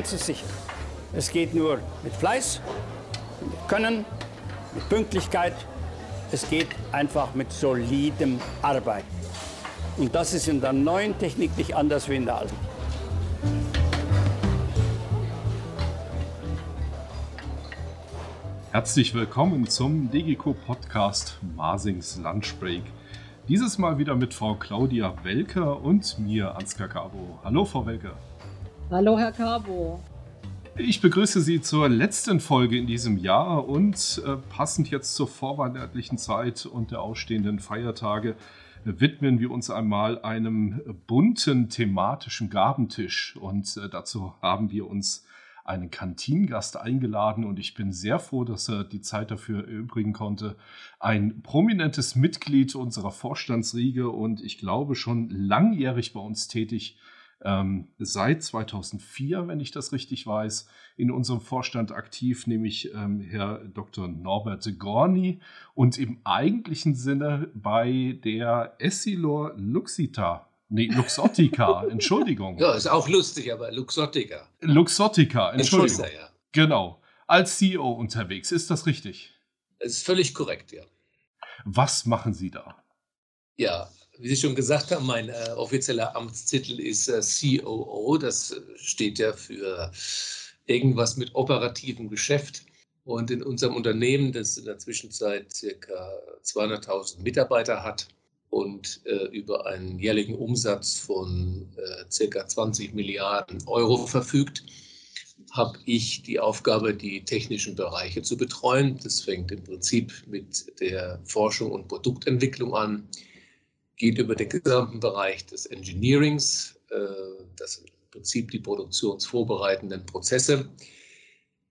eins ist sicher. Es geht nur mit Fleiß, mit Können, mit Pünktlichkeit. Es geht einfach mit solidem Arbeiten. Und das ist in der neuen Technik nicht anders wie in der alten. Herzlich willkommen zum DGCO Podcast Masings Lunchbreak. Dieses Mal wieder mit Frau Claudia Welker und mir, Ansgar Cabo. Hallo, Frau Welker. Hallo, Herr Cabo. Ich begrüße Sie zur letzten Folge in diesem Jahr und äh, passend jetzt zur vorweihnachtlichen Zeit und der ausstehenden Feiertage widmen wir uns einmal einem bunten thematischen Gabentisch und äh, dazu haben wir uns einen Kantinengast eingeladen und ich bin sehr froh, dass er die Zeit dafür erübrigen konnte. Ein prominentes Mitglied unserer Vorstandsriege und ich glaube schon langjährig bei uns tätig, ähm, seit 2004, wenn ich das richtig weiß, in unserem Vorstand aktiv, nämlich ähm, Herr Dr. Norbert Gorni und im eigentlichen Sinne bei der Essilor Luxita Nee, Luxottica, Entschuldigung. Ja, ist auch lustig, aber Luxottica. Luxottica, Entschuldigung. Ja. Genau. Als CEO unterwegs, ist das richtig? Das ist völlig korrekt, ja. Was machen Sie da? Ja, wie Sie schon gesagt haben, mein äh, offizieller Amtstitel ist äh, COO. Das steht ja für irgendwas mit operativem Geschäft. Und in unserem Unternehmen, das in der Zwischenzeit circa 200.000 Mitarbeiter hat, und äh, über einen jährlichen Umsatz von äh, circa 20 Milliarden Euro verfügt, habe ich die Aufgabe, die technischen Bereiche zu betreuen. Das fängt im Prinzip mit der Forschung und Produktentwicklung an, geht über den gesamten Bereich des Engineerings, äh, das im Prinzip die produktionsvorbereitenden Prozesse,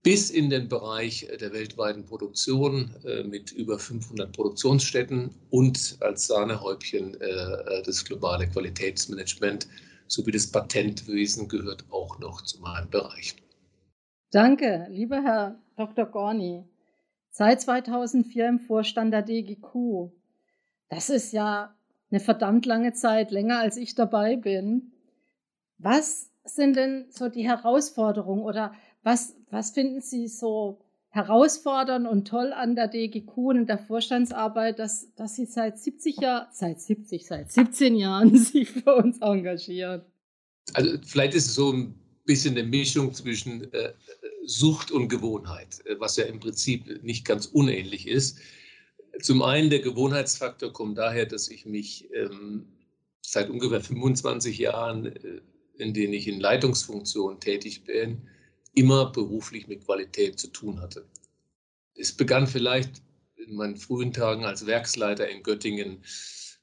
bis in den Bereich der weltweiten Produktion äh, mit über 500 Produktionsstätten und als Sahnehäubchen äh, das globale Qualitätsmanagement sowie das Patentwesen gehört auch noch zu meinem Bereich. Danke, lieber Herr Dr. Gorni. Seit 2004 im Vorstand der DGQ. Das ist ja eine verdammt lange Zeit, länger als ich dabei bin. Was sind denn so die Herausforderungen oder was, was finden Sie so herausfordernd und toll an der DGQ und der Vorstandsarbeit, dass, dass Sie seit 70 Jahren, seit 70, seit 17 Jahren sich für uns engagieren? Also vielleicht ist es so ein bisschen eine Mischung zwischen äh, Sucht und Gewohnheit, äh, was ja im Prinzip nicht ganz unähnlich ist. Zum einen der Gewohnheitsfaktor kommt daher, dass ich mich ähm, seit ungefähr 25 Jahren, äh, in denen ich in Leitungsfunktionen tätig bin, immer beruflich mit Qualität zu tun hatte. Es begann vielleicht in meinen frühen Tagen als Werksleiter in Göttingen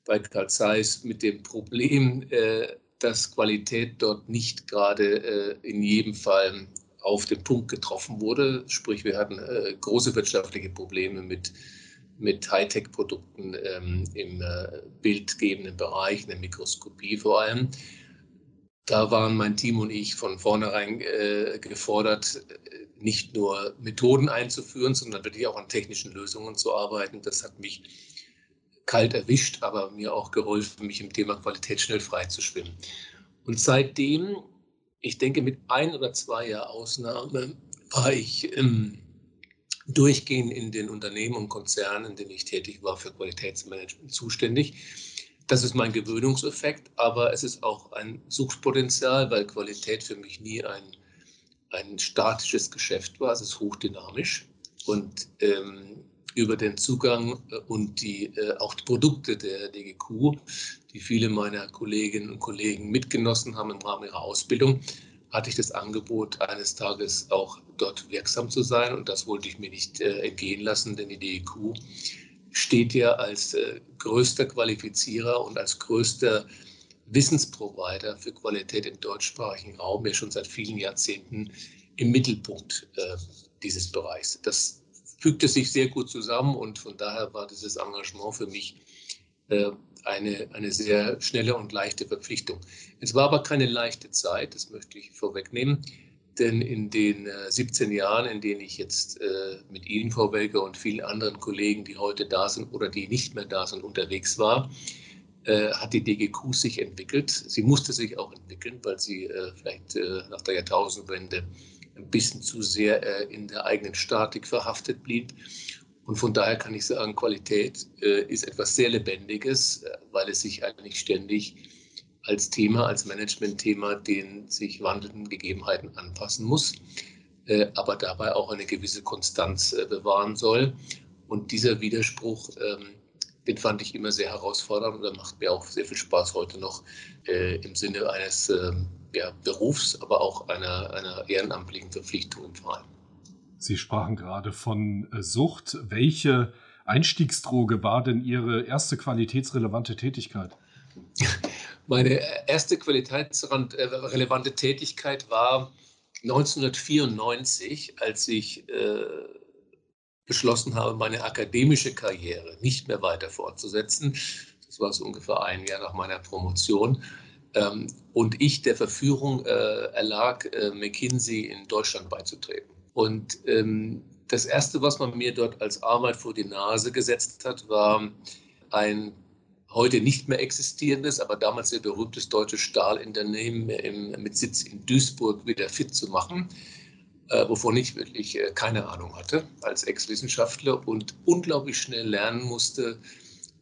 bei Karl Zeiss mit dem Problem, äh, dass Qualität dort nicht gerade äh, in jedem Fall auf den Punkt getroffen wurde. Sprich, wir hatten äh, große wirtschaftliche Probleme mit, mit Hightech-Produkten ähm, im bildgebenden Bereich, in der Mikroskopie vor allem. Da waren mein Team und ich von vornherein äh, gefordert, nicht nur Methoden einzuführen, sondern wirklich auch an technischen Lösungen zu arbeiten. Das hat mich kalt erwischt, aber mir auch geholfen, mich im Thema Qualität schnell freizuschwimmen. Und seitdem, ich denke mit ein oder zwei Jahren Ausnahme, war ich ähm, durchgehend in den Unternehmen und Konzernen, in denen ich tätig war, für Qualitätsmanagement zuständig das ist mein Gewöhnungseffekt, aber es ist auch ein Suchtpotenzial, weil Qualität für mich nie ein, ein statisches Geschäft war. Es ist hochdynamisch und ähm, über den Zugang äh, und die, äh, auch die Produkte der DGQ, die viele meiner Kolleginnen und Kollegen mitgenossen haben im Rahmen ihrer Ausbildung, hatte ich das Angebot, eines Tages auch dort wirksam zu sein. Und das wollte ich mir nicht äh, entgehen lassen, denn die DGQ steht ja als äh, größter Qualifizierer und als größter Wissensprovider für Qualität im deutschsprachigen Raum ja schon seit vielen Jahrzehnten im Mittelpunkt äh, dieses Bereichs. Das fügte sich sehr gut zusammen und von daher war dieses Engagement für mich äh, eine, eine sehr schnelle und leichte Verpflichtung. Es war aber keine leichte Zeit, das möchte ich vorwegnehmen. Denn in den äh, 17 Jahren, in denen ich jetzt äh, mit Ihnen, Frau Welker, und vielen anderen Kollegen, die heute da sind oder die nicht mehr da sind, unterwegs war, äh, hat die DGQ sich entwickelt. Sie musste sich auch entwickeln, weil sie äh, vielleicht äh, nach der Jahrtausendwende ein bisschen zu sehr äh, in der eigenen Statik verhaftet blieb. Und von daher kann ich sagen, Qualität äh, ist etwas sehr Lebendiges, äh, weil es sich eigentlich ständig als Thema, als Managementthema den sich wandelnden Gegebenheiten anpassen muss, aber dabei auch eine gewisse Konstanz bewahren soll. Und dieser Widerspruch ähm, den fand ich immer sehr herausfordernd und der macht mir auch sehr viel Spaß heute noch äh, im Sinne eines äh, ja, Berufs, aber auch einer, einer ehrenamtlichen Verpflichtung im Verein. Sie sprachen gerade von äh, Sucht. Welche Einstiegsdroge war denn Ihre erste qualitätsrelevante Tätigkeit? Meine erste qualitätsrelevante Tätigkeit war 1994, als ich äh, beschlossen habe, meine akademische Karriere nicht mehr weiter fortzusetzen. Das war so ungefähr ein Jahr nach meiner Promotion. Ähm, und ich der Verführung äh, erlag, äh, McKinsey in Deutschland beizutreten. Und ähm, das Erste, was man mir dort als Arbeit vor die Nase gesetzt hat, war ein heute nicht mehr existierendes, aber damals sehr berühmtes deutsches Stahlunternehmen mit Sitz in Duisburg wieder fit zu machen äh, wovon ich wirklich äh, keine Ahnung hatte als Ex-Wissenschaftler und unglaublich schnell lernen musste,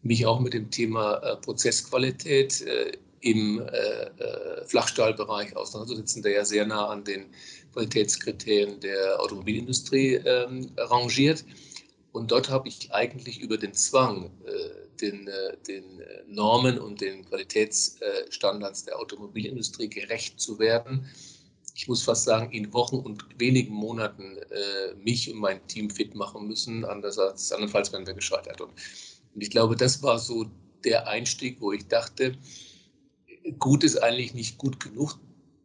mich auch mit dem Thema äh, Prozessqualität äh, im äh, äh, Flachstahlbereich auseinanderzusetzen, der ja sehr nah an den Qualitätskriterien der Automobilindustrie ähm, rangiert. Und dort habe ich eigentlich über den Zwang, den, den, Normen und den Qualitätsstandards der Automobilindustrie gerecht zu werden, ich muss fast sagen, in Wochen und wenigen Monaten äh, mich und mein Team fit machen müssen. Anders andernfalls wären wir gescheitert. Und, und ich glaube, das war so der Einstieg, wo ich dachte, gut ist eigentlich nicht gut genug,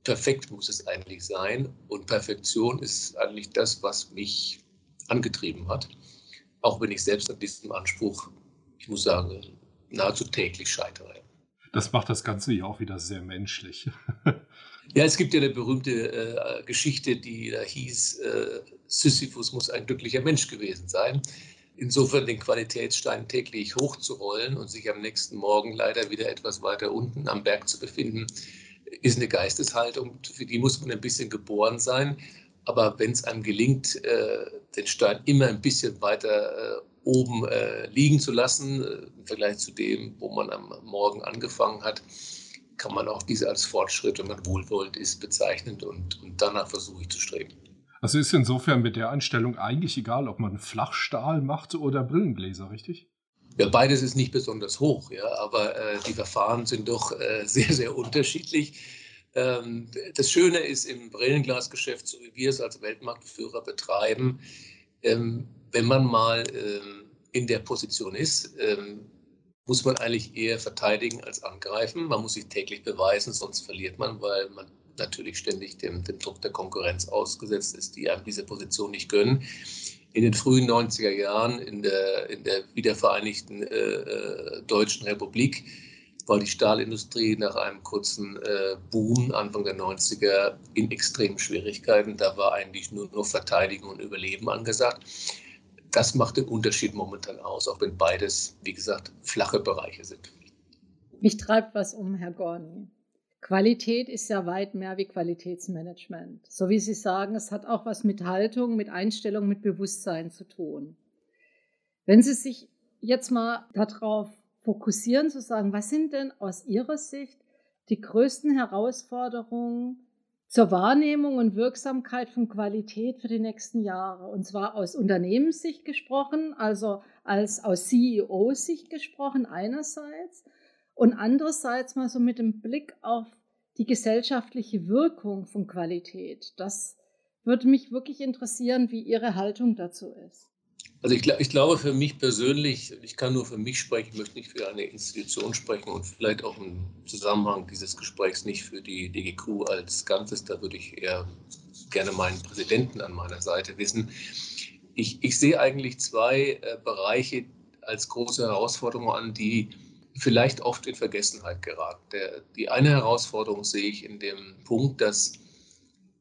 perfekt muss es eigentlich sein. Und Perfektion ist eigentlich das, was mich angetrieben hat. Auch wenn ich selbst an diesem Anspruch, muss sagen, nahezu täglich scheitere. Das macht das Ganze ja auch wieder sehr menschlich. Ja, es gibt ja eine berühmte äh, Geschichte, die da hieß, äh, Sisyphus muss ein glücklicher Mensch gewesen sein. Insofern den Qualitätsstein täglich hochzurollen und sich am nächsten Morgen leider wieder etwas weiter unten am Berg zu befinden, ist eine Geisteshaltung, für die muss man ein bisschen geboren sein. Aber wenn es einem gelingt, äh, den Stein immer ein bisschen weiter äh, oben äh, liegen zu lassen, äh, im Vergleich zu dem, wo man am Morgen angefangen hat, kann man auch diese als Fortschritt, wenn man wohlwollend ist, bezeichnen und, und danach versuche ich zu streben. Also ist insofern mit der Einstellung eigentlich egal, ob man Flachstahl macht oder Brillengläser, richtig? Ja, beides ist nicht besonders hoch, ja, aber äh, die Verfahren sind doch äh, sehr, sehr unterschiedlich. Ähm, das Schöne ist im Brillenglasgeschäft, so wie wir es als Weltmarktführer betreiben, ähm, wenn man mal ähm, in der Position ist, ähm, muss man eigentlich eher verteidigen als angreifen. Man muss sich täglich beweisen, sonst verliert man, weil man natürlich ständig dem, dem Druck der Konkurrenz ausgesetzt ist, die einem diese Position nicht gönnen. In den frühen 90er Jahren in der, in der wiedervereinigten äh, äh, Deutschen Republik war die Stahlindustrie nach einem kurzen äh, Boom Anfang der 90er in extremen Schwierigkeiten. Da war eigentlich nur noch Verteidigung und Überleben angesagt das macht den Unterschied momentan aus, auch wenn beides, wie gesagt, flache Bereiche sind. Mich treibt was um, Herr Gorni. Qualität ist ja weit mehr wie Qualitätsmanagement. So wie Sie sagen, es hat auch was mit Haltung, mit Einstellung, mit Bewusstsein zu tun. Wenn Sie sich jetzt mal darauf fokussieren, zu sagen, was sind denn aus Ihrer Sicht die größten Herausforderungen zur Wahrnehmung und Wirksamkeit von Qualität für die nächsten Jahre. Und zwar aus Unternehmenssicht gesprochen, also als aus CEO-Sicht gesprochen einerseits und andererseits mal so mit dem Blick auf die gesellschaftliche Wirkung von Qualität. Das würde mich wirklich interessieren, wie Ihre Haltung dazu ist. Also ich, ich, glaube für mich persönlich, ich kann nur für mich sprechen, möchte nicht für eine Institution sprechen und vielleicht auch im Zusammenhang dieses Gesprächs nicht für die DGQ als Ganzes. Da würde ich eher gerne meinen Präsidenten an meiner Seite wissen. Ich, ich sehe eigentlich zwei äh, Bereiche als große Herausforderungen an, die vielleicht oft in Vergessenheit geraten. Der, die eine Herausforderung sehe ich in dem Punkt, dass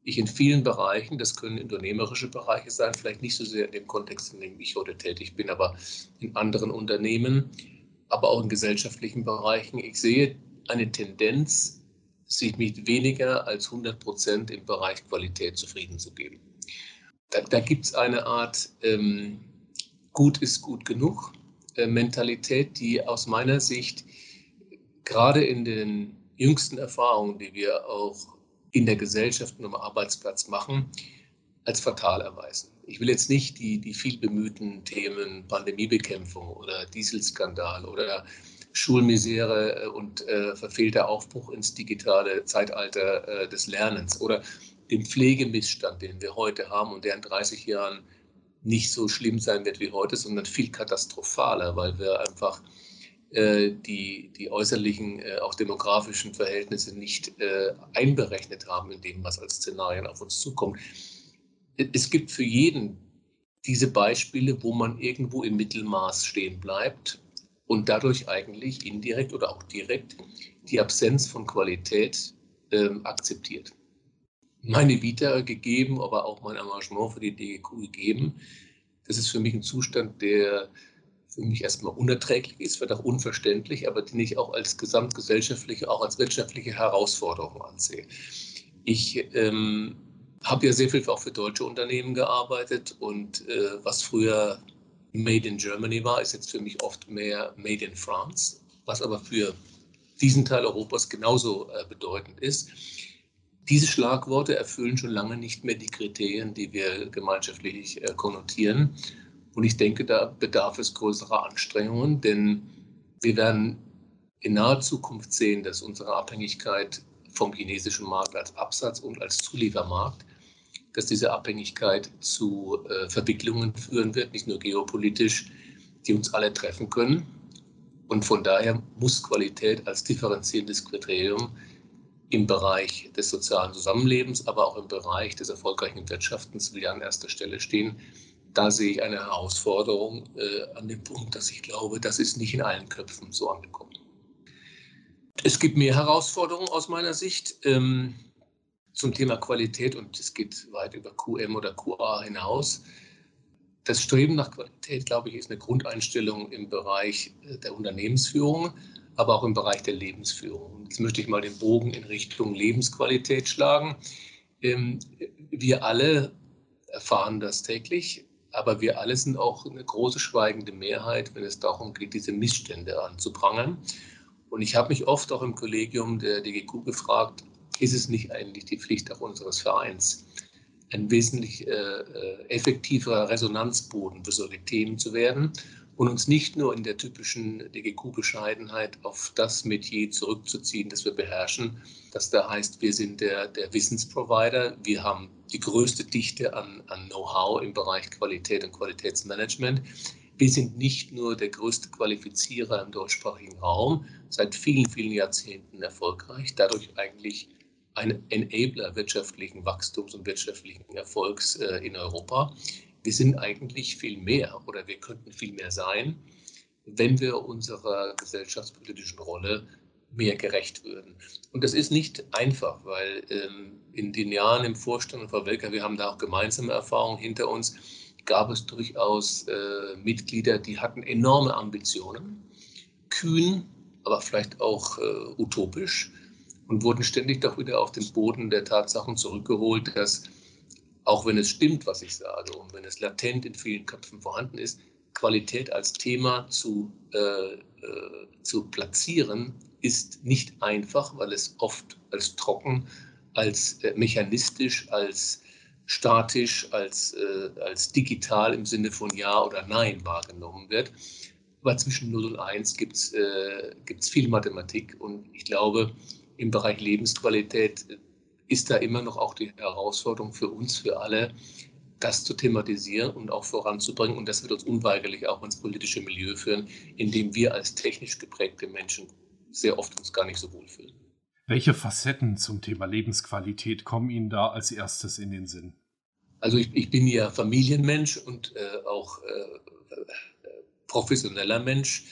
ich in vielen Bereichen, das können unternehmerische Bereiche sein, vielleicht nicht so sehr in dem Kontext, in dem ich heute tätig bin, aber in anderen Unternehmen, aber auch in gesellschaftlichen Bereichen. Ich sehe eine Tendenz, sich mit weniger als 100 Prozent im Bereich Qualität zufrieden zu geben. Da, da gibt es eine Art ähm, gut ist gut genug äh, Mentalität, die aus meiner Sicht gerade in den jüngsten Erfahrungen, die wir auch in der Gesellschaft und am Arbeitsplatz machen, als fatal erweisen. Ich will jetzt nicht die, die viel bemühten Themen Pandemiebekämpfung oder Dieselskandal oder Schulmisere äh, und äh, verfehlter Aufbruch ins digitale Zeitalter äh, des Lernens oder den Pflegemissstand, den wir heute haben und der in 30 Jahren nicht so schlimm sein wird wie heute, sondern viel katastrophaler, weil wir einfach die, die äußerlichen, äh, auch demografischen Verhältnisse nicht äh, einberechnet haben in dem, was als Szenarien auf uns zukommt. Es gibt für jeden diese Beispiele, wo man irgendwo im Mittelmaß stehen bleibt und dadurch eigentlich indirekt oder auch direkt die Absenz von Qualität ähm, akzeptiert. Meine Vita gegeben, aber auch mein Engagement für die DGQ gegeben. Das ist für mich ein Zustand, der für mich erstmal unerträglich ist, wird auch unverständlich, aber den ich auch als gesamtgesellschaftliche, auch als wirtschaftliche Herausforderung ansehe. Ich ähm, habe ja sehr viel auch für deutsche Unternehmen gearbeitet und äh, was früher Made in Germany war, ist jetzt für mich oft mehr Made in France, was aber für diesen Teil Europas genauso äh, bedeutend ist. Diese Schlagworte erfüllen schon lange nicht mehr die Kriterien, die wir gemeinschaftlich äh, konnotieren. Und ich denke, da bedarf es größerer Anstrengungen, denn wir werden in naher Zukunft sehen, dass unsere Abhängigkeit vom chinesischen Markt als Absatz- und als Zuliefermarkt dass diese Abhängigkeit zu äh, Verwicklungen führen wird, nicht nur geopolitisch, die uns alle treffen können. Und von daher muss Qualität als differenzierendes Kriterium im Bereich des sozialen Zusammenlebens, aber auch im Bereich des erfolgreichen Wirtschaftens wieder an erster Stelle stehen. Da sehe ich eine Herausforderung äh, an dem Punkt, dass ich glaube, das ist nicht in allen Köpfen so angekommen. Es gibt mehr Herausforderungen aus meiner Sicht. Ähm, zum Thema Qualität und es geht weit über QM oder QA hinaus. Das Streben nach Qualität, glaube ich, ist eine Grundeinstellung im Bereich äh, der Unternehmensführung, aber auch im Bereich der Lebensführung. Jetzt möchte ich mal den Bogen in Richtung Lebensqualität schlagen. Ähm, wir alle erfahren das täglich, aber wir alle sind auch eine große schweigende Mehrheit, wenn es darum geht, diese Missstände anzuprangern. Und ich habe mich oft auch im Kollegium der DGQ gefragt, ist es nicht eigentlich die Pflicht auch unseres Vereins, ein wesentlich äh, äh effektiverer Resonanzboden für solche Themen zu werden und uns nicht nur in der typischen DGQ-Bescheidenheit auf das Metier zurückzuziehen, das wir beherrschen, das da heißt, wir sind der, der Wissensprovider, wir haben die größte Dichte an, an Know-how im Bereich Qualität und Qualitätsmanagement. Wir sind nicht nur der größte Qualifizierer im deutschsprachigen Raum, seit vielen, vielen Jahrzehnten erfolgreich, dadurch eigentlich ein Enabler wirtschaftlichen Wachstums und wirtschaftlichen Erfolgs äh, in Europa. Wir sind eigentlich viel mehr oder wir könnten viel mehr sein, wenn wir unserer gesellschaftspolitischen Rolle mehr gerecht würden. Und das ist nicht einfach, weil ähm, in den Jahren im Vorstand Frau Welker, wir haben da auch gemeinsame Erfahrungen hinter uns, gab es durchaus äh, Mitglieder, die hatten enorme Ambitionen, kühn, aber vielleicht auch äh, utopisch und wurden ständig doch wieder auf den Boden der Tatsachen zurückgeholt, dass auch wenn es stimmt, was ich sage und wenn es latent in vielen Köpfen vorhanden ist, Qualität als Thema zu, äh, äh, zu platzieren, ist nicht einfach, weil es oft als trocken, als äh, mechanistisch, als statisch, als, äh, als digital im Sinne von Ja oder Nein wahrgenommen wird. Aber zwischen 0 und 1 gibt es äh, viel Mathematik und ich glaube, im Bereich Lebensqualität ist da immer noch auch die Herausforderung für uns, für alle, das zu thematisieren und auch voranzubringen. Und das wird uns unweigerlich auch ins politische Milieu führen, in dem wir als technisch geprägte Menschen sehr oft uns gar nicht so wohlfühlen. Welche Facetten zum Thema Lebensqualität kommen Ihnen da als erstes in den Sinn? Also ich, ich bin ja Familienmensch und äh, auch äh, professioneller Mensch.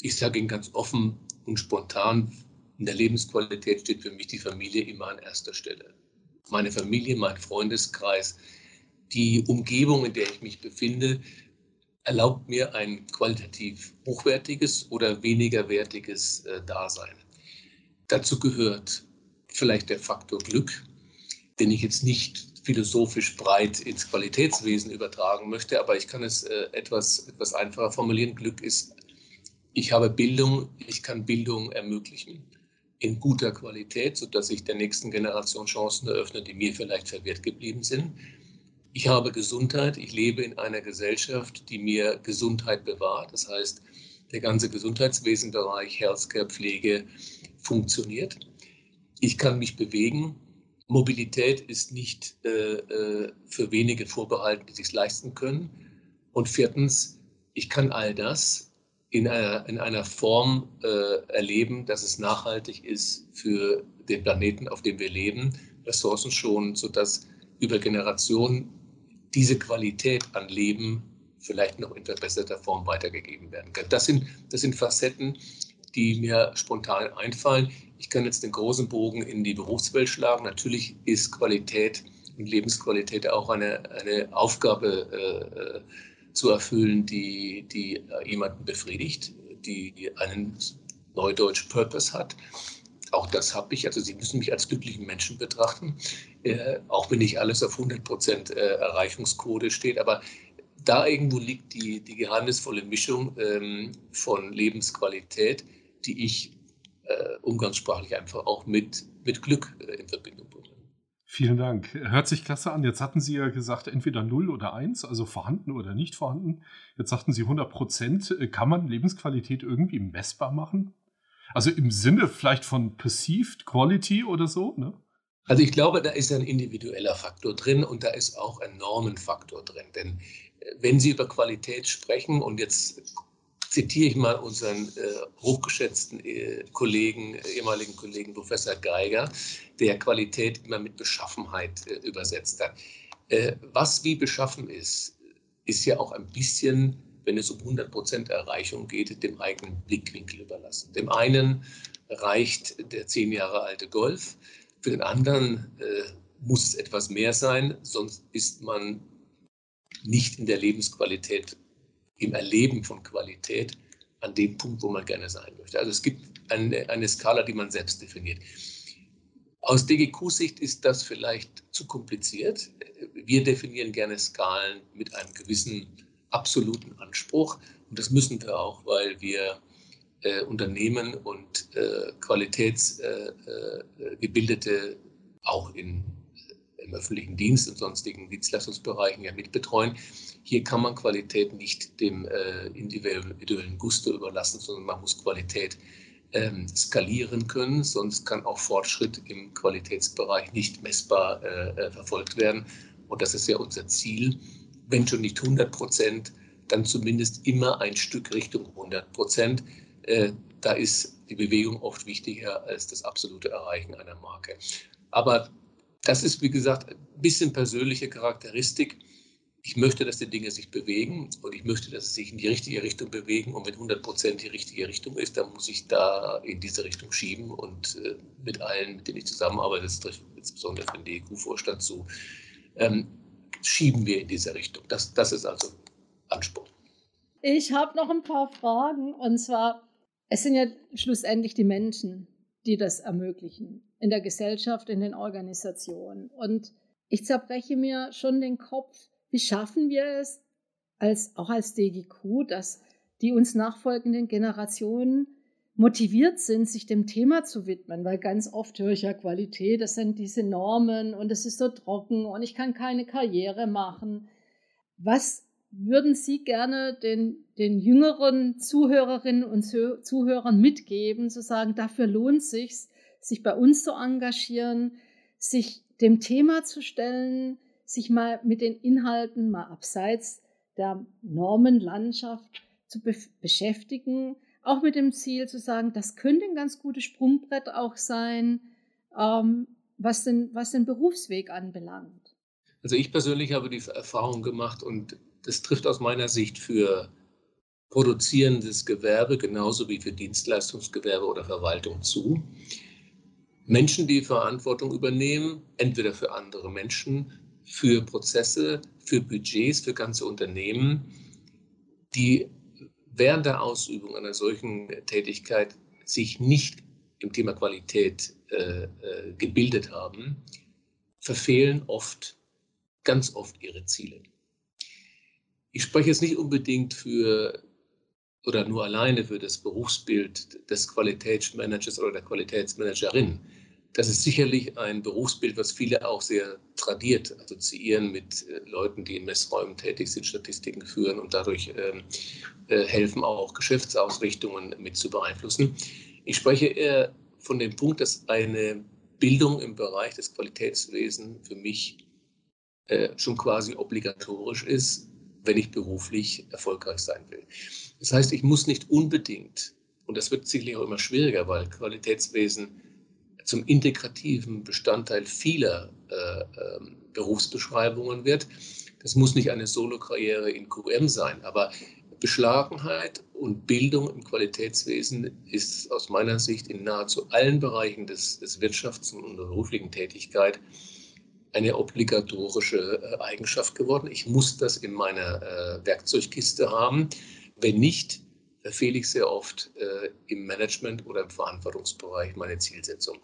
Ich sage Ihnen ganz offen und spontan, in der Lebensqualität steht für mich die Familie immer an erster Stelle. Meine Familie, mein Freundeskreis, die Umgebung, in der ich mich befinde, erlaubt mir ein qualitativ hochwertiges oder weniger wertiges äh, Dasein. Dazu gehört vielleicht der Faktor Glück, den ich jetzt nicht philosophisch breit ins Qualitätswesen übertragen möchte, aber ich kann es äh, etwas, etwas einfacher formulieren. Glück ist, ich habe Bildung, ich kann Bildung ermöglichen in guter Qualität, sodass ich der nächsten Generation Chancen eröffne, die mir vielleicht verwehrt geblieben sind. Ich habe Gesundheit, ich lebe in einer Gesellschaft, die mir Gesundheit bewahrt. Das heißt, der ganze Gesundheitswesenbereich, Healthcare, Pflege funktioniert. Ich kann mich bewegen. Mobilität ist nicht äh, äh für wenige vorbehalten, die sich leisten können. Und viertens, ich kann all das in einer, in einer Form äh, erleben, dass es nachhaltig ist für den Planeten, auf dem wir leben, Ressourcen schonen, sodass über Generationen diese Qualität an Leben vielleicht noch in verbesserter Form weitergegeben werden kann. Das sind, das sind Facetten, die mir spontan einfallen. Ich kann jetzt den großen Bogen in die Berufswelt schlagen. Natürlich ist Qualität und Lebensqualität auch eine, eine Aufgabe äh, zu erfüllen, die, die jemanden befriedigt, die einen neudeutsch Purpose hat. Auch das habe ich. Also Sie müssen mich als glücklichen Menschen betrachten, äh, auch wenn nicht alles auf 100 Prozent äh, Erreichungsquote steht. Aber da irgendwo liegt die, die geheimnisvolle Mischung ähm, von Lebensqualität, die ich äh, umgangssprachlich einfach auch mit, mit Glück äh, in Verbindung bringe. Vielen Dank. Hört sich klasse an. Jetzt hatten Sie ja gesagt, entweder 0 oder 1, also vorhanden oder nicht vorhanden. Jetzt sagten Sie 100 Prozent. Kann man Lebensqualität irgendwie messbar machen? Also im Sinne vielleicht von Perceived Quality oder so, ne? Also ich glaube, da ist ein individueller Faktor drin und da ist auch ein Normenfaktor drin. Denn äh, wenn Sie über Qualität sprechen und jetzt zitiere ich mal unseren äh, hochgeschätzten äh, Kollegen, äh, ehemaligen Kollegen Professor Geiger, der Qualität immer mit Beschaffenheit äh, übersetzt hat. Äh, was wie beschaffen ist, ist ja auch ein bisschen wenn es um 100% Erreichung geht, dem eigenen Blickwinkel überlassen. Dem einen reicht der zehn Jahre alte Golf, für den anderen äh, muss es etwas mehr sein, sonst ist man nicht in der Lebensqualität, im Erleben von Qualität an dem Punkt, wo man gerne sein möchte. Also es gibt eine, eine Skala, die man selbst definiert. Aus DGQ-Sicht ist das vielleicht zu kompliziert. Wir definieren gerne Skalen mit einem gewissen absoluten Anspruch. Und das müssen wir auch, weil wir äh, Unternehmen und äh, Qualitätsgebildete äh, äh auch in, öffentlichen Dienst und sonstigen Dienstleistungsbereichen ja mitbetreuen. Hier kann man Qualität nicht dem äh, individuellen Gusto überlassen, sondern man muss Qualität ähm, skalieren können, sonst kann auch Fortschritt im Qualitätsbereich nicht messbar äh, verfolgt werden. Und das ist ja unser Ziel, wenn schon nicht 100 Prozent, dann zumindest immer ein Stück Richtung 100 Prozent. Äh, da ist die Bewegung oft wichtiger als das absolute Erreichen einer Marke. Aber das ist, wie gesagt, ein bisschen persönliche Charakteristik. Ich möchte, dass die Dinge sich bewegen und ich möchte, dass sie sich in die richtige Richtung bewegen. Und wenn 100 Prozent die richtige Richtung ist, dann muss ich da in diese Richtung schieben und äh, mit allen, mit denen ich zusammenarbeite, das insbesondere für den DEQ-Vorstand zu, ähm, schieben wir in diese Richtung. Das, das ist also Anspruch. Ich habe noch ein paar Fragen und zwar, es sind ja schlussendlich die Menschen, die das ermöglichen in der Gesellschaft, in den Organisationen. Und ich zerbreche mir schon den Kopf, wie schaffen wir es, als, auch als DGQ, dass die uns nachfolgenden Generationen motiviert sind, sich dem Thema zu widmen, weil ganz oft höre ich ja Qualität, das sind diese Normen und es ist so trocken und ich kann keine Karriere machen. Was würden Sie gerne den, den jüngeren Zuhörerinnen und Zuhörern mitgeben, zu sagen, dafür lohnt es sich, sich bei uns zu engagieren, sich dem Thema zu stellen, sich mal mit den Inhalten mal abseits der Normenlandschaft zu be beschäftigen, auch mit dem Ziel zu sagen, das könnte ein ganz gutes Sprungbrett auch sein, ähm, was, den, was den Berufsweg anbelangt. Also ich persönlich habe die Erfahrung gemacht und das trifft aus meiner Sicht für produzierendes Gewerbe genauso wie für Dienstleistungsgewerbe oder Verwaltung zu. Menschen, die Verantwortung übernehmen, entweder für andere Menschen, für Prozesse, für Budgets, für ganze Unternehmen, die während der Ausübung einer solchen Tätigkeit sich nicht im Thema Qualität äh, äh, gebildet haben, verfehlen oft, ganz oft ihre Ziele. Ich spreche jetzt nicht unbedingt für oder nur alleine für das Berufsbild des Qualitätsmanagers oder der Qualitätsmanagerin. Das ist sicherlich ein Berufsbild, was viele auch sehr tradiert assoziieren mit äh, Leuten, die in Messräumen tätig sind, Statistiken führen und dadurch ähm, äh, helfen, auch Geschäftsausrichtungen mit zu beeinflussen. Ich spreche eher von dem Punkt, dass eine Bildung im Bereich des Qualitätswesens für mich äh, schon quasi obligatorisch ist, wenn ich beruflich erfolgreich sein will. Das heißt, ich muss nicht unbedingt, und das wird sicherlich auch immer schwieriger, weil Qualitätswesen zum integrativen Bestandteil vieler äh, äh, Berufsbeschreibungen wird. Das muss nicht eine Solo-Karriere in QM sein, aber Beschlagenheit und Bildung im Qualitätswesen ist aus meiner Sicht in nahezu allen Bereichen des, des Wirtschafts- und der beruflichen Tätigkeit eine obligatorische äh, Eigenschaft geworden. Ich muss das in meiner äh, Werkzeugkiste haben. Wenn nicht, verfehle ich sehr oft äh, im Management oder im Verantwortungsbereich meine Zielsetzung.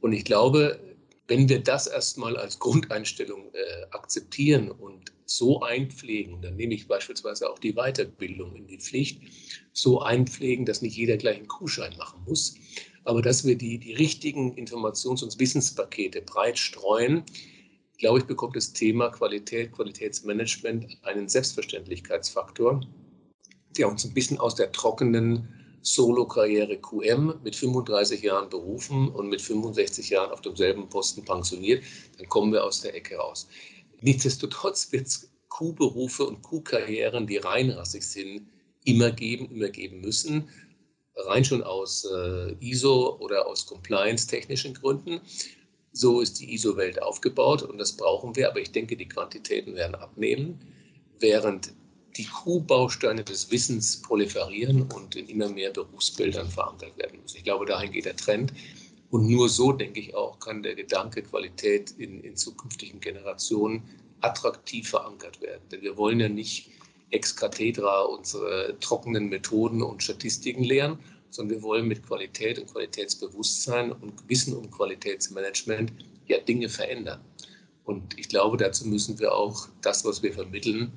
Und ich glaube, wenn wir das erstmal als Grundeinstellung akzeptieren und so einpflegen, dann nehme ich beispielsweise auch die Weiterbildung in die Pflicht, so einpflegen, dass nicht jeder gleich einen Kuhschein machen muss, aber dass wir die, die richtigen Informations- und Wissenspakete breit streuen, glaube ich, bekommt das Thema Qualität, Qualitätsmanagement einen Selbstverständlichkeitsfaktor der uns ein bisschen aus der trockenen Solo-Karriere QM mit 35 Jahren berufen und mit 65 Jahren auf demselben Posten pensioniert, dann kommen wir aus der Ecke raus. Nichtsdestotrotz wird es Q-Berufe und Q-Karrieren, die reinrassig sind, immer geben, immer geben müssen. Rein schon aus äh, ISO oder aus compliance-technischen Gründen. So ist die ISO-Welt aufgebaut und das brauchen wir, aber ich denke, die Quantitäten werden abnehmen, während die Q-Bausteine des Wissens proliferieren und in immer mehr Berufsbildern verankert werden müssen. Ich glaube, dahin geht der Trend. Und nur so, denke ich auch, kann der Gedanke Qualität in, in zukünftigen Generationen attraktiv verankert werden. Denn wir wollen ja nicht ex cathedra unsere trockenen Methoden und Statistiken lehren, sondern wir wollen mit Qualität und Qualitätsbewusstsein und Wissen um Qualitätsmanagement ja Dinge verändern. Und ich glaube, dazu müssen wir auch das, was wir vermitteln,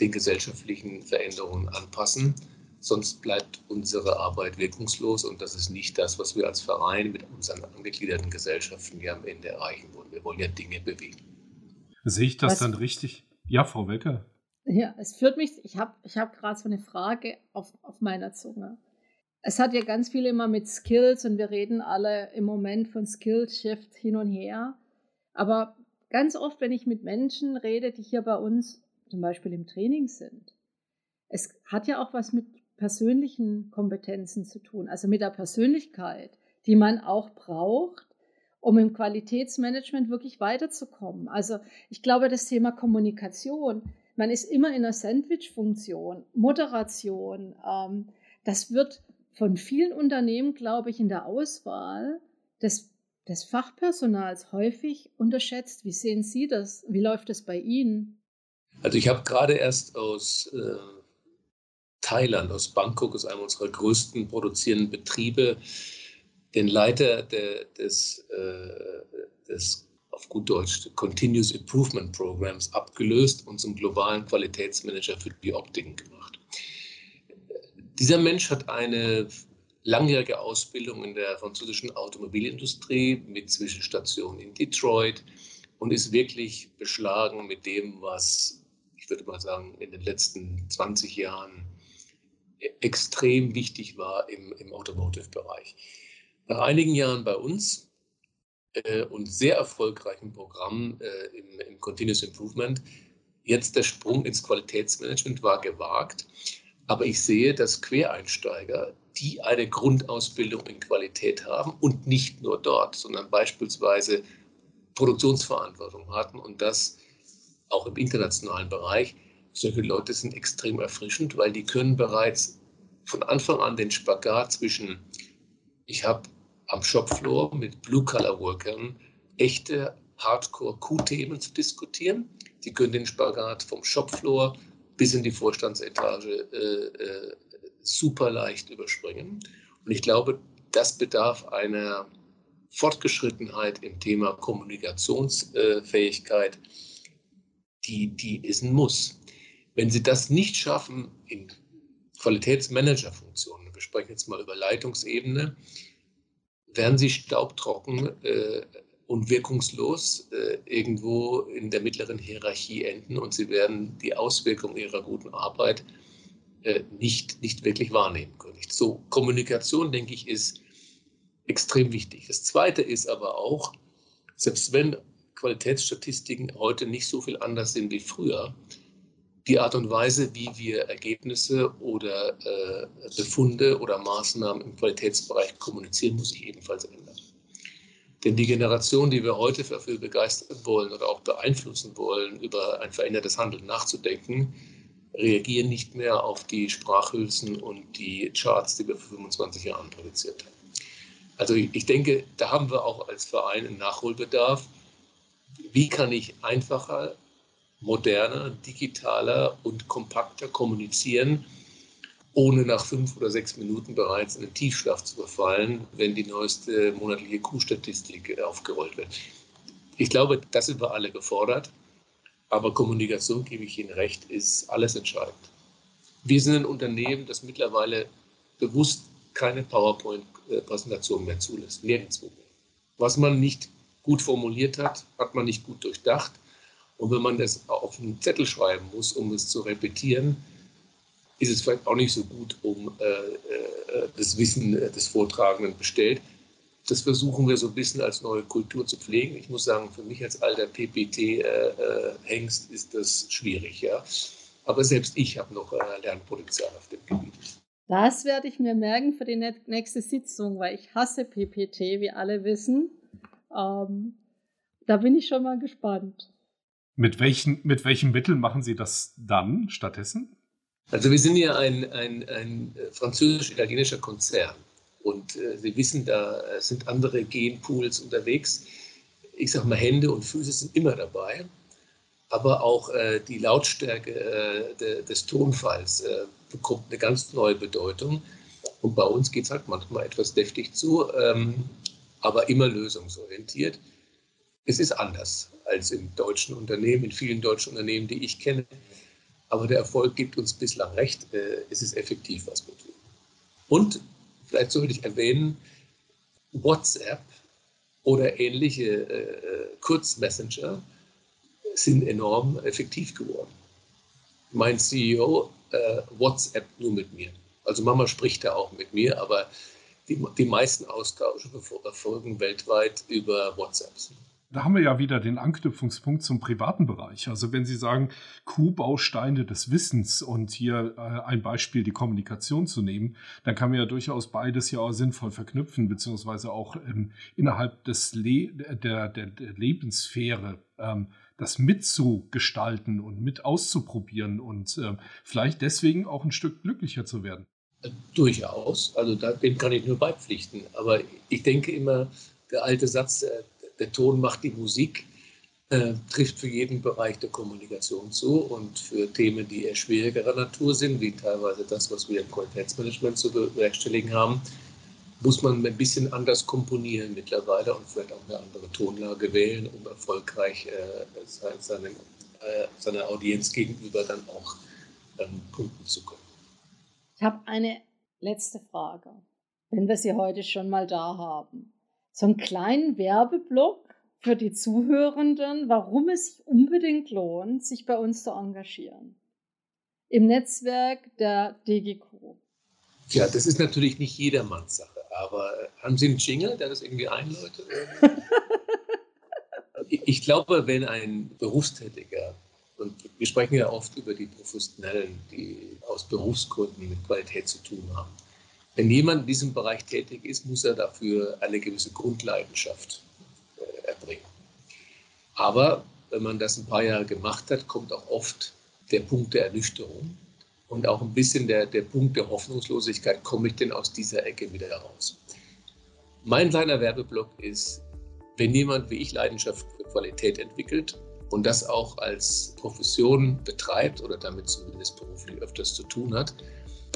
den gesellschaftlichen Veränderungen anpassen. Sonst bleibt unsere Arbeit wirkungslos und das ist nicht das, was wir als Verein mit unseren angegliederten Gesellschaften ja am Ende erreichen wollen. Wir wollen ja Dinge bewegen. Sehe ich das was? dann richtig? Ja, Frau Wecker. Ja, es führt mich, ich habe ich hab gerade so eine Frage auf, auf meiner Zunge. Es hat ja ganz viel immer mit Skills und wir reden alle im Moment von Skill-Shift hin und her. Aber ganz oft, wenn ich mit Menschen rede, die hier bei uns zum Beispiel im Training sind. Es hat ja auch was mit persönlichen Kompetenzen zu tun, also mit der Persönlichkeit, die man auch braucht, um im Qualitätsmanagement wirklich weiterzukommen. Also ich glaube, das Thema Kommunikation, man ist immer in einer Sandwich-Funktion, Moderation, ähm, das wird von vielen Unternehmen, glaube ich, in der Auswahl des, des Fachpersonals häufig unterschätzt. Wie sehen Sie das? Wie läuft es bei Ihnen? Also ich habe gerade erst aus äh, Thailand, aus Bangkok, aus einem unserer größten produzierenden Betriebe, den Leiter der, des, äh, des auf gut Deutsch Continuous Improvement Programs abgelöst und zum globalen Qualitätsmanager für die Optiken gemacht. Dieser Mensch hat eine langjährige Ausbildung in der französischen Automobilindustrie mit Zwischenstationen in Detroit und ist wirklich beschlagen mit dem, was ich würde mal sagen, in den letzten 20 Jahren extrem wichtig war im, im Automotive-Bereich. Nach einigen Jahren bei uns äh, und sehr erfolgreichen Programm äh, im, im Continuous Improvement, jetzt der Sprung ins Qualitätsmanagement war gewagt. Aber ich sehe, dass Quereinsteiger, die eine Grundausbildung in Qualität haben und nicht nur dort, sondern beispielsweise Produktionsverantwortung hatten und das auch im internationalen Bereich, solche Leute sind extrem erfrischend, weil die können bereits von Anfang an den Spagat zwischen, ich habe am Shopfloor mit Blue-Color-Workern echte Hardcore-Q-Themen zu diskutieren. Die können den Spagat vom Shopfloor bis in die Vorstandsetage äh, äh, super leicht überspringen. Und ich glaube, das bedarf einer Fortgeschrittenheit im Thema Kommunikationsfähigkeit, die, die ist ein Muss. Wenn Sie das nicht schaffen in Qualitätsmanagerfunktionen, wir sprechen jetzt mal über Leitungsebene, werden Sie staubtrocken äh, und wirkungslos äh, irgendwo in der mittleren Hierarchie enden und Sie werden die Auswirkungen Ihrer guten Arbeit äh, nicht, nicht wirklich wahrnehmen können. So, Kommunikation, denke ich, ist extrem wichtig. Das Zweite ist aber auch, selbst wenn Qualitätsstatistiken heute nicht so viel anders sind wie früher, die Art und Weise, wie wir Ergebnisse oder äh, Befunde oder Maßnahmen im Qualitätsbereich kommunizieren, muss sich ebenfalls ändern. Denn die Generation, die wir heute dafür begeistern wollen oder auch beeinflussen wollen, über ein verändertes Handeln nachzudenken, reagieren nicht mehr auf die Sprachhülsen und die Charts, die wir vor 25 Jahren produziert haben. Also ich denke, da haben wir auch als Verein einen Nachholbedarf. Wie kann ich einfacher, moderner, digitaler und kompakter kommunizieren, ohne nach fünf oder sechs Minuten bereits in den Tiefschlaf zu verfallen, wenn die neueste monatliche Q-Statistik aufgerollt wird. Ich glaube, da sind wir alle gefordert. Aber Kommunikation, gebe ich Ihnen recht, ist alles entscheidend. Wir sind ein Unternehmen, das mittlerweile bewusst keine PowerPoint-Präsentation mehr zulässt. Nirgendwo. Was man nicht gut formuliert hat, hat man nicht gut durchdacht. Und wenn man das auf einen Zettel schreiben muss, um es zu repetieren, ist es vielleicht auch nicht so gut um äh, äh, das Wissen des Vortragenden bestellt das versuchen wir so ein bisschen als neue Kultur zu pflegen. Ich muss sagen, für mich als alter PPT-Hengst äh, äh ist das schwierig. Ja. Aber selbst ich habe noch äh, Lernpotenzial auf dem Gebiet. Das werde ich mir merken für die nächste Sitzung, weil ich hasse PPT, wie alle wissen. Ähm, da bin ich schon mal gespannt. Mit welchen, mit welchen Mitteln machen Sie das dann stattdessen? Also wir sind ja ein, ein, ein französisch-italienischer Konzern. Und äh, Sie wissen, da äh, sind andere Genpools unterwegs. Ich sage mal, Hände und Füße sind immer dabei. Aber auch äh, die Lautstärke äh, de, des Tonfalls äh, bekommt eine ganz neue Bedeutung. Und bei uns geht es halt manchmal etwas deftig zu, ähm, aber immer lösungsorientiert. Es ist anders als in deutschen Unternehmen, in vielen deutschen Unternehmen, die ich kenne. Aber der Erfolg gibt uns bislang recht. Äh, es ist effektiv, was wir tun. Und vielleicht sollte ich erwähnen, WhatsApp oder ähnliche äh, Kurzmessenger sind enorm effektiv geworden. Mein CEO äh, WhatsApp nur mit mir. Also Mama spricht da auch mit mir, aber die, die meisten Austausche erfolgen weltweit über WhatsApp da haben wir ja wieder den Anknüpfungspunkt zum privaten Bereich. Also wenn Sie sagen, Q-Bausteine des Wissens und hier äh, ein Beispiel die Kommunikation zu nehmen, dann kann man ja durchaus beides ja auch sinnvoll verknüpfen, beziehungsweise auch ähm, innerhalb des Le der, der, der Lebenssphäre ähm, das mitzugestalten und mit auszuprobieren und äh, vielleicht deswegen auch ein Stück glücklicher zu werden. Durchaus, also dem kann ich nur beipflichten. Aber ich denke immer, der alte Satz, äh, der Ton macht die Musik, äh, trifft für jeden Bereich der Kommunikation zu und für Themen, die eher schwierigerer Natur sind, wie teilweise das, was wir im Qualitätsmanagement zu bewerkstelligen haben, muss man ein bisschen anders komponieren mittlerweile und vielleicht auch eine andere Tonlage wählen, um erfolgreich äh, seine, äh, seiner Audienz gegenüber dann auch ähm, punkten zu können. Ich habe eine letzte Frage, wenn wir sie heute schon mal da haben so einen kleinen Werbeblock für die Zuhörenden, warum es sich unbedingt lohnt, sich bei uns zu engagieren. Im Netzwerk der DGQ. Ja, das ist natürlich nicht jedermanns Sache, aber haben Sie einen Jingle, der das irgendwie einläutet? ich glaube, wenn ein Berufstätiger, und wir sprechen ja oft über die Professionellen, die aus Berufsgründen mit Qualität zu tun haben, wenn jemand in diesem Bereich tätig ist, muss er dafür eine gewisse Grundleidenschaft äh, erbringen. Aber wenn man das ein paar Jahre gemacht hat, kommt auch oft der Punkt der Ernüchterung und auch ein bisschen der, der Punkt der Hoffnungslosigkeit, komme ich denn aus dieser Ecke wieder heraus? Mein kleiner Werbeblock ist, wenn jemand wie ich Leidenschaft für Qualität entwickelt und das auch als Profession betreibt oder damit zumindest beruflich öfters zu tun hat,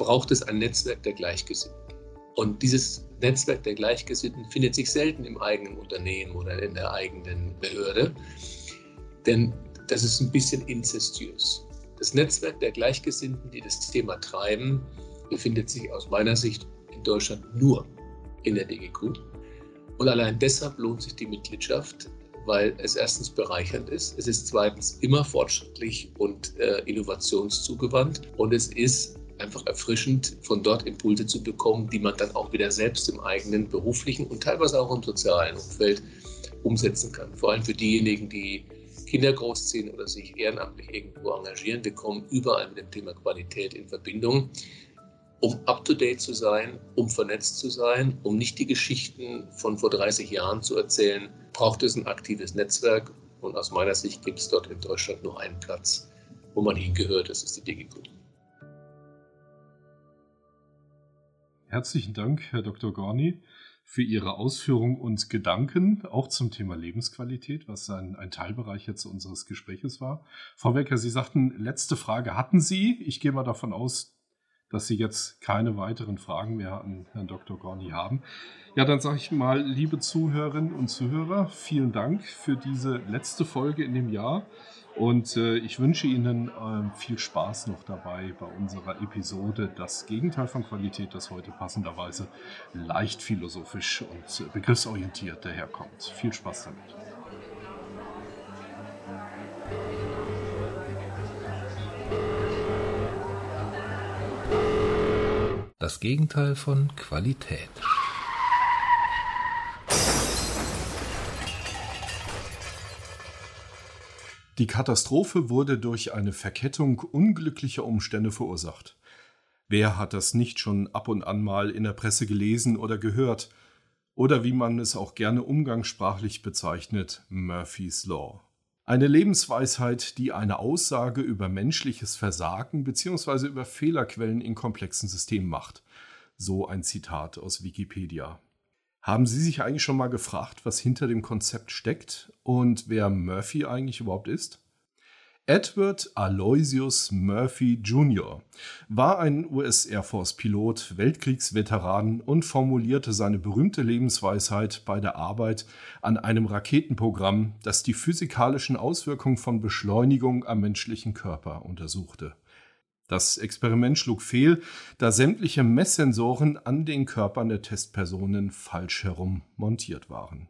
braucht es ein Netzwerk der Gleichgesinnten. Und dieses Netzwerk der Gleichgesinnten findet sich selten im eigenen Unternehmen oder in der eigenen Behörde, denn das ist ein bisschen inzestiös. Das Netzwerk der Gleichgesinnten, die das Thema treiben, befindet sich aus meiner Sicht in Deutschland nur in der DGQ. Und allein deshalb lohnt sich die Mitgliedschaft, weil es erstens bereichernd ist, es ist zweitens immer fortschrittlich und äh, innovationszugewandt und es ist einfach erfrischend, von dort Impulse zu bekommen, die man dann auch wieder selbst im eigenen beruflichen und teilweise auch im sozialen Umfeld umsetzen kann. Vor allem für diejenigen, die Kinder großziehen oder sich ehrenamtlich irgendwo engagieren. Wir kommen überall mit dem Thema Qualität in Verbindung, um up-to-date zu sein, um vernetzt zu sein, um nicht die Geschichten von vor 30 Jahren zu erzählen, braucht es ein aktives Netzwerk. Und aus meiner Sicht gibt es dort in Deutschland nur einen Platz, wo man hingehört, das ist die DGQ. Herzlichen Dank, Herr Dr. Gorni, für Ihre Ausführungen und Gedanken, auch zum Thema Lebensqualität, was ein, ein Teilbereich jetzt unseres Gespräches war. Frau Wecker, Sie sagten, letzte Frage hatten Sie. Ich gehe mal davon aus, dass Sie jetzt keine weiteren Fragen mehr an Herrn Dr. Gorni haben. Ja, dann sage ich mal, liebe Zuhörerinnen und Zuhörer, vielen Dank für diese letzte Folge in dem Jahr. Und äh, ich wünsche Ihnen äh, viel Spaß noch dabei bei unserer Episode Das Gegenteil von Qualität, das heute passenderweise leicht philosophisch und äh, begriffsorientiert daherkommt. Viel Spaß damit. Das Gegenteil von Qualität. Die Katastrophe wurde durch eine Verkettung unglücklicher Umstände verursacht. Wer hat das nicht schon ab und an mal in der Presse gelesen oder gehört? Oder wie man es auch gerne umgangssprachlich bezeichnet, Murphy's Law. Eine Lebensweisheit, die eine Aussage über menschliches Versagen bzw. über Fehlerquellen in komplexen Systemen macht. So ein Zitat aus Wikipedia. Haben Sie sich eigentlich schon mal gefragt, was hinter dem Konzept steckt und wer Murphy eigentlich überhaupt ist? Edward Aloysius Murphy Jr. war ein US Air Force Pilot, Weltkriegsveteran und formulierte seine berühmte Lebensweisheit bei der Arbeit an einem Raketenprogramm, das die physikalischen Auswirkungen von Beschleunigung am menschlichen Körper untersuchte. Das Experiment schlug fehl, da sämtliche Messsensoren an den Körpern der Testpersonen falsch herum montiert waren.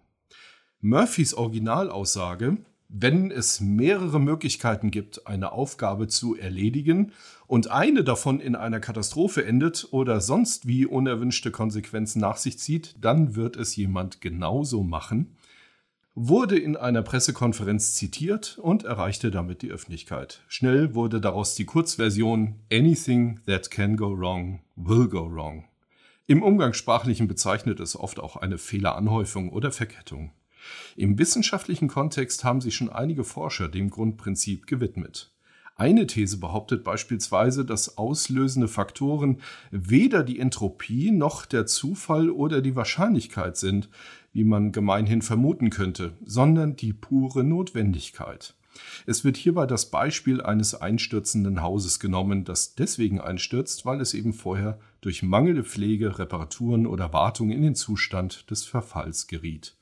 Murphys Originalaussage, wenn es mehrere Möglichkeiten gibt, eine Aufgabe zu erledigen und eine davon in einer Katastrophe endet oder sonst wie unerwünschte Konsequenzen nach sich zieht, dann wird es jemand genauso machen, wurde in einer Pressekonferenz zitiert und erreichte damit die Öffentlichkeit. Schnell wurde daraus die Kurzversion Anything that can go wrong will go wrong. Im Umgangssprachlichen bezeichnet es oft auch eine Fehleranhäufung oder Verkettung. Im wissenschaftlichen Kontext haben sich schon einige Forscher dem Grundprinzip gewidmet. Eine These behauptet beispielsweise, dass auslösende Faktoren weder die Entropie noch der Zufall oder die Wahrscheinlichkeit sind, wie man gemeinhin vermuten könnte, sondern die pure Notwendigkeit. Es wird hierbei das Beispiel eines einstürzenden Hauses genommen, das deswegen einstürzt, weil es eben vorher durch mangelnde Pflege, Reparaturen oder Wartung in den Zustand des Verfalls geriet.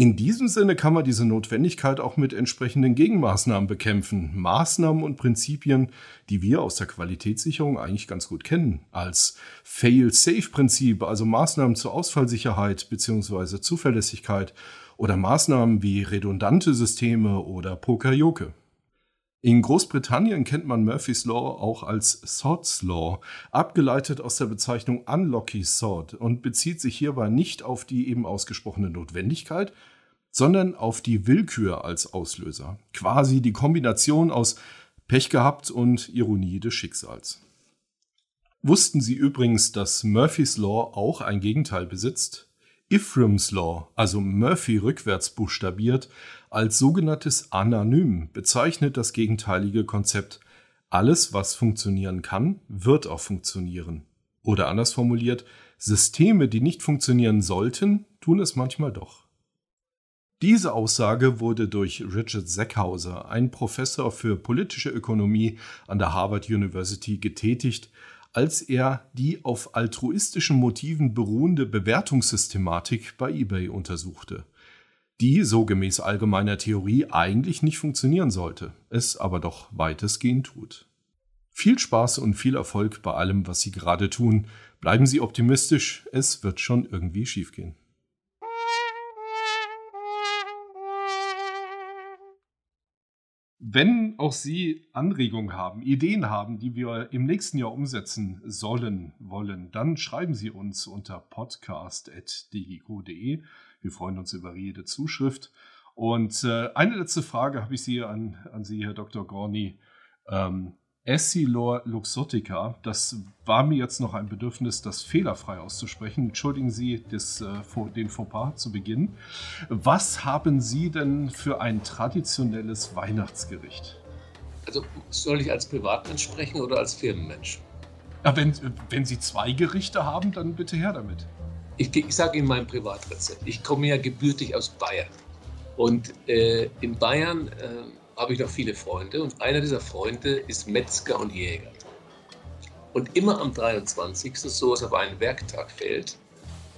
In diesem Sinne kann man diese Notwendigkeit auch mit entsprechenden Gegenmaßnahmen bekämpfen. Maßnahmen und Prinzipien, die wir aus der Qualitätssicherung eigentlich ganz gut kennen. Als Fail-Safe-Prinzip, also Maßnahmen zur Ausfallsicherheit bzw. Zuverlässigkeit oder Maßnahmen wie redundante Systeme oder Pokerjoke. In Großbritannien kennt man Murphy's Law auch als Sod's Law, abgeleitet aus der Bezeichnung Unlucky Sod und bezieht sich hierbei nicht auf die eben ausgesprochene Notwendigkeit, sondern auf die Willkür als Auslöser. Quasi die Kombination aus Pech gehabt und Ironie des Schicksals. Wussten Sie übrigens, dass Murphy's Law auch ein Gegenteil besitzt? Ephraim's Law, also Murphy rückwärts buchstabiert, als sogenanntes Anonym bezeichnet das gegenteilige Konzept. Alles, was funktionieren kann, wird auch funktionieren. Oder anders formuliert, Systeme, die nicht funktionieren sollten, tun es manchmal doch. Diese Aussage wurde durch Richard Seckhauser, ein Professor für politische Ökonomie an der Harvard University, getätigt, als er die auf altruistischen Motiven beruhende Bewertungssystematik bei eBay untersuchte, die so gemäß allgemeiner Theorie eigentlich nicht funktionieren sollte, es aber doch weitestgehend tut. Viel Spaß und viel Erfolg bei allem, was Sie gerade tun. Bleiben Sie optimistisch, es wird schon irgendwie schiefgehen. Wenn auch Sie Anregungen haben, Ideen haben, die wir im nächsten Jahr umsetzen sollen, wollen, dann schreiben Sie uns unter podcast.digico.de. Wir freuen uns über jede Zuschrift. Und äh, eine letzte Frage habe ich Sie an, an Sie, Herr Dr. Gorni. Ähm, Essilor Luxottica, das war mir jetzt noch ein Bedürfnis, das fehlerfrei auszusprechen. Entschuldigen Sie das, äh, den Fauxpas zu Beginn. Was haben Sie denn für ein traditionelles Weihnachtsgericht? Also soll ich als Privatmensch sprechen oder als Firmenmensch? Ja, wenn, wenn Sie zwei Gerichte haben, dann bitte her damit. Ich, ich sage Ihnen mein Privatrezept. Ich komme ja gebürtig aus Bayern. Und äh, in Bayern äh, habe ich noch viele Freunde und einer dieser Freunde ist Metzger und Jäger. Und immer am 23., so es auf einen Werktag fällt,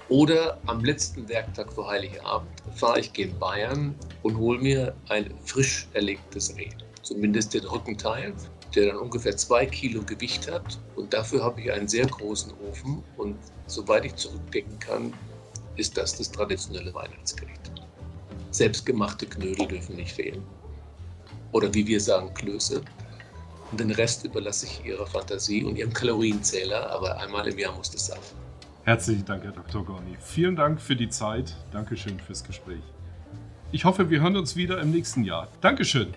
oder am letzten Werktag vor Heiligabend, fahre ich gegen Bayern und hole mir ein frisch erlegtes Reh. Zumindest den Rückenteil, der dann ungefähr zwei Kilo Gewicht hat. Und dafür habe ich einen sehr großen Ofen. Und soweit ich zurückdenken kann, ist das das traditionelle Weihnachtsgericht. Selbstgemachte Knödel dürfen nicht fehlen oder wie wir sagen, Klöße. Und den Rest überlasse ich Ihrer Fantasie und Ihrem Kalorienzähler, aber einmal im Jahr muss das sein. Herzlichen Dank, Herr Dr. Gorni. Vielen Dank für die Zeit. Dankeschön fürs Gespräch. Ich hoffe, wir hören uns wieder im nächsten Jahr. Dankeschön.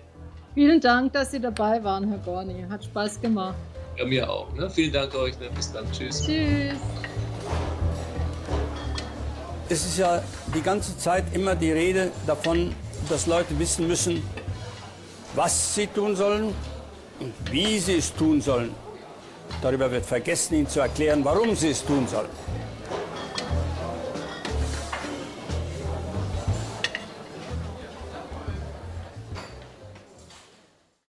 Vielen Dank, dass Sie dabei waren, Herr Gorni. Hat Spaß gemacht. Ja, mir auch. Ne? Vielen Dank euch. Ne? Bis dann. Tschüss. Tschüss. Es ist ja die ganze Zeit immer die Rede davon, dass Leute wissen müssen, was sie tun sollen und wie sie es tun sollen. Darüber wird vergessen, ihnen zu erklären, warum sie es tun sollen.